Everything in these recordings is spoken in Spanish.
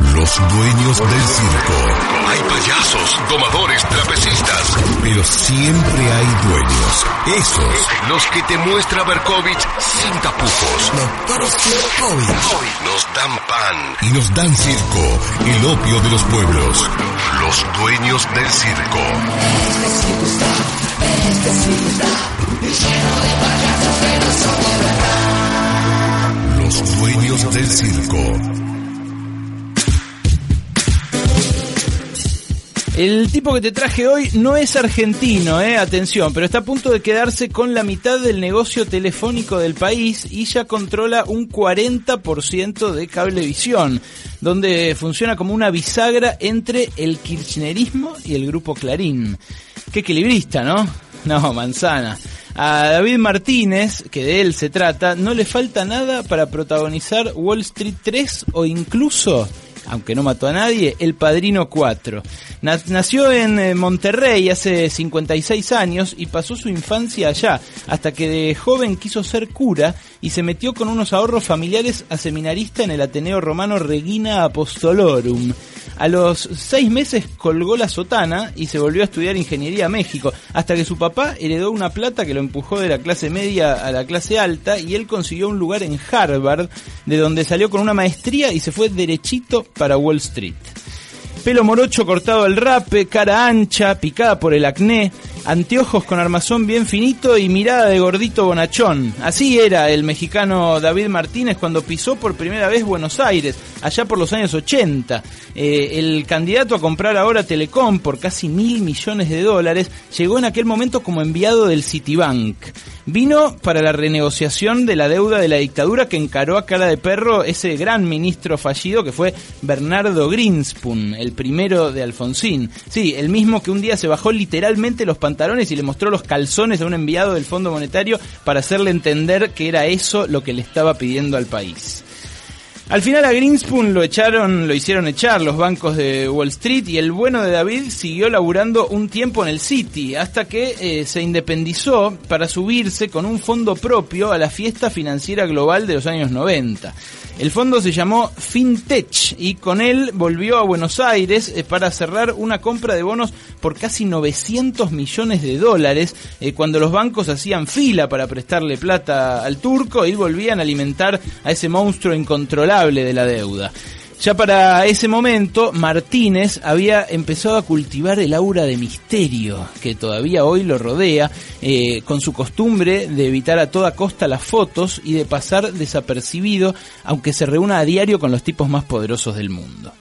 Los dueños del circo. Hay payasos, domadores, trapecistas. Pero siempre hay dueños. Esos. Los que te muestra Berkovich sin tapujos. Doctor Cirkovich. Nos dan pan. Y nos dan circo. El opio de los pueblos. Los dueños del circo. Los dueños del circo. El tipo que te traje hoy no es argentino, eh, atención, pero está a punto de quedarse con la mitad del negocio telefónico del país y ya controla un 40% de cablevisión, donde funciona como una bisagra entre el kirchnerismo y el grupo Clarín. Qué equilibrista, ¿no? No, manzana. A David Martínez, que de él se trata, no le falta nada para protagonizar Wall Street 3 o incluso aunque no mató a nadie, El Padrino 4. Na- Nació en eh, Monterrey hace 56 años y pasó su infancia allá, hasta que de joven quiso ser cura y se metió con unos ahorros familiares a seminarista en el Ateneo Romano Regina Apostolorum. A los seis meses colgó la sotana y se volvió a estudiar ingeniería a México, hasta que su papá heredó una plata que lo empujó de la clase media a la clase alta y él consiguió un lugar en Harvard, de donde salió con una maestría y se fue derechito para Wall Street. Pelo morocho cortado al rape, cara ancha, picada por el acné, anteojos con armazón bien finito y mirada de gordito bonachón. Así era el mexicano David Martínez cuando pisó por primera vez Buenos Aires, allá por los años 80. Eh, el candidato a comprar ahora Telecom por casi mil millones de dólares llegó en aquel momento como enviado del Citibank. Vino para la renegociación de la deuda de la dictadura que encaró a cara de perro ese gran ministro fallido que fue Bernardo Greenspoon, el primero de Alfonsín. Sí, el mismo que un día se bajó literalmente los pantalones y le mostró los calzones a un enviado del Fondo Monetario para hacerle entender que era eso lo que le estaba pidiendo al país. Al final a Greenspoon lo echaron, lo hicieron echar los bancos de Wall Street y el bueno de David siguió laburando un tiempo en el City hasta que eh, se independizó para subirse con un fondo propio a la fiesta financiera global de los años 90. El fondo se llamó FinTech y con él volvió a Buenos Aires eh, para cerrar una compra de bonos por casi 900 millones de dólares eh, cuando los bancos hacían fila para prestarle plata al turco y volvían a alimentar a ese monstruo incontrolable de la deuda. Ya para ese momento, Martínez había empezado a cultivar el aura de misterio que todavía hoy lo rodea, eh, con su costumbre de evitar a toda costa las fotos y de pasar desapercibido, aunque se reúna a diario con los tipos más poderosos del mundo.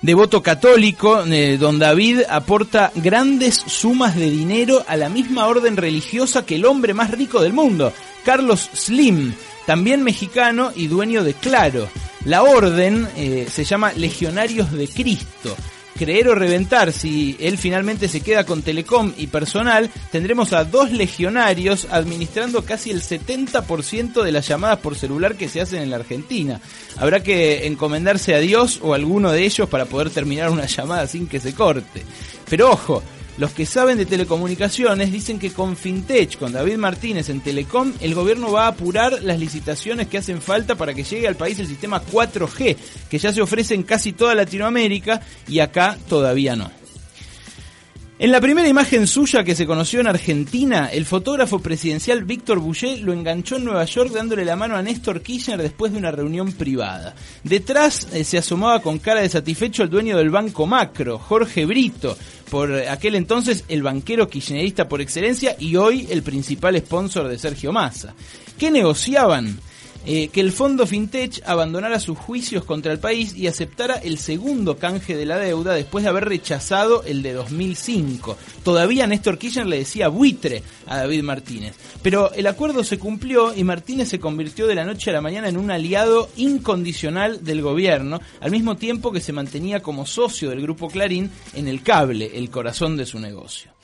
Devoto católico, eh, don David aporta grandes sumas de dinero a la misma orden religiosa que el hombre más rico del mundo, Carlos Slim, también mexicano y dueño de Claro. La orden eh, se llama Legionarios de Cristo. Creer o reventar, si él finalmente se queda con Telecom y personal, tendremos a dos legionarios administrando casi el 70% de las llamadas por celular que se hacen en la Argentina. Habrá que encomendarse a Dios o a alguno de ellos para poder terminar una llamada sin que se corte. Pero ojo, los que saben de telecomunicaciones dicen que con Fintech, con David Martínez en Telecom, el gobierno va a apurar las licitaciones que hacen falta para que llegue al país el sistema 4G, que ya se ofrece en casi toda Latinoamérica y acá todavía no. En la primera imagen suya que se conoció en Argentina, el fotógrafo presidencial Víctor Bouget lo enganchó en Nueva York dándole la mano a Néstor Kirchner después de una reunión privada. Detrás eh, se asomaba con cara de satisfecho el dueño del Banco Macro, Jorge Brito, por aquel entonces el banquero kirchnerista por excelencia y hoy el principal sponsor de Sergio Massa. ¿Qué negociaban? Eh, que el fondo FinTech abandonara sus juicios contra el país y aceptara el segundo canje de la deuda después de haber rechazado el de 2005. Todavía Néstor Kirchner le decía buitre a David Martínez. Pero el acuerdo se cumplió y Martínez se convirtió de la noche a la mañana en un aliado incondicional del gobierno, al mismo tiempo que se mantenía como socio del grupo Clarín en el cable, el corazón de su negocio.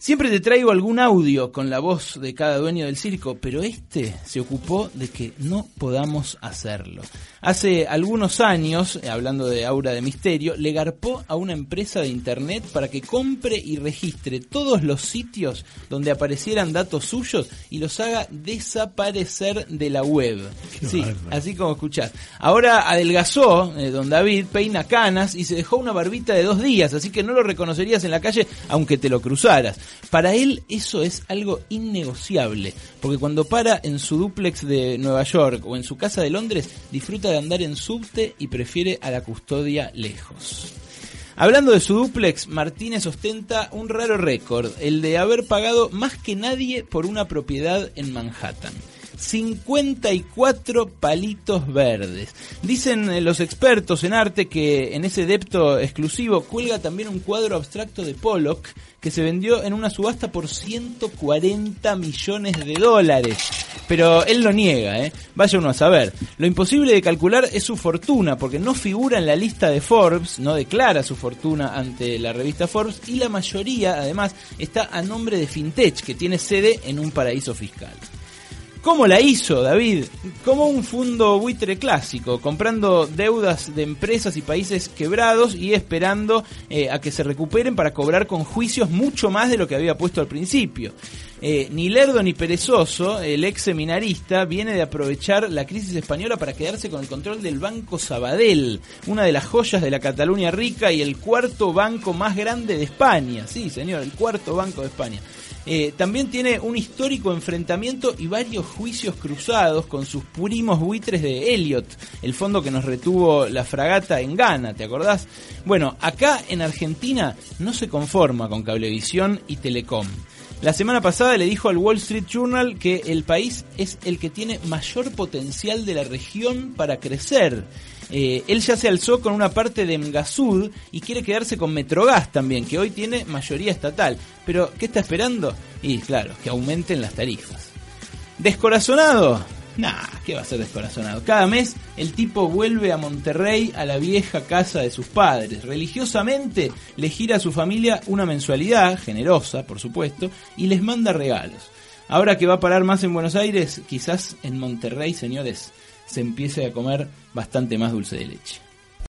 Siempre te traigo algún audio con la voz de cada dueño del circo, pero este se ocupó de que no podamos hacerlo. Hace algunos años, hablando de Aura de Misterio, le garpó a una empresa de internet para que compre y registre todos los sitios donde aparecieran datos suyos y los haga desaparecer de la web. sí, así como escuchás. Ahora adelgazó eh, don David, peina canas y se dejó una barbita de dos días, así que no lo reconocerías en la calle aunque te lo cruzaras. Para él eso es algo innegociable, porque cuando para en su duplex de Nueva York o en su casa de Londres, disfruta de andar en subte y prefiere a la custodia lejos. Hablando de su duplex, Martínez ostenta un raro récord, el de haber pagado más que nadie por una propiedad en Manhattan. 54 palitos verdes. Dicen eh, los expertos en arte que en ese depto exclusivo cuelga también un cuadro abstracto de Pollock que se vendió en una subasta por 140 millones de dólares. Pero él lo niega, ¿eh? Vaya uno a saber. Lo imposible de calcular es su fortuna, porque no figura en la lista de Forbes, no declara su fortuna ante la revista Forbes, y la mayoría, además, está a nombre de Fintech, que tiene sede en un paraíso fiscal. ¿Cómo la hizo David? Como un fondo buitre clásico, comprando deudas de empresas y países quebrados y esperando eh, a que se recuperen para cobrar con juicios mucho más de lo que había puesto al principio. Eh, ni lerdo ni perezoso, el ex seminarista viene de aprovechar la crisis española para quedarse con el control del Banco Sabadell, una de las joyas de la Cataluña rica y el cuarto banco más grande de España. Sí, señor, el cuarto banco de España. Eh, también tiene un histórico enfrentamiento y varios juicios cruzados con sus primos buitres de Elliot, el fondo que nos retuvo la fragata en Ghana, ¿te acordás? Bueno, acá en Argentina no se conforma con Cablevisión y Telecom. La semana pasada le dijo al Wall Street Journal que el país es el que tiene mayor potencial de la región para crecer eh, él ya se alzó con una parte de Mgasud y quiere quedarse con Metrogas también, que hoy tiene mayoría estatal. Pero, ¿qué está esperando? Y claro, que aumenten las tarifas. ¿Descorazonado? Nah, ¿qué va a ser descorazonado? Cada mes el tipo vuelve a Monterrey a la vieja casa de sus padres. Religiosamente le gira a su familia una mensualidad, generosa por supuesto, y les manda regalos. Ahora que va a parar más en Buenos Aires, quizás en Monterrey, señores, se empiece a comer bastante más dulce de leche.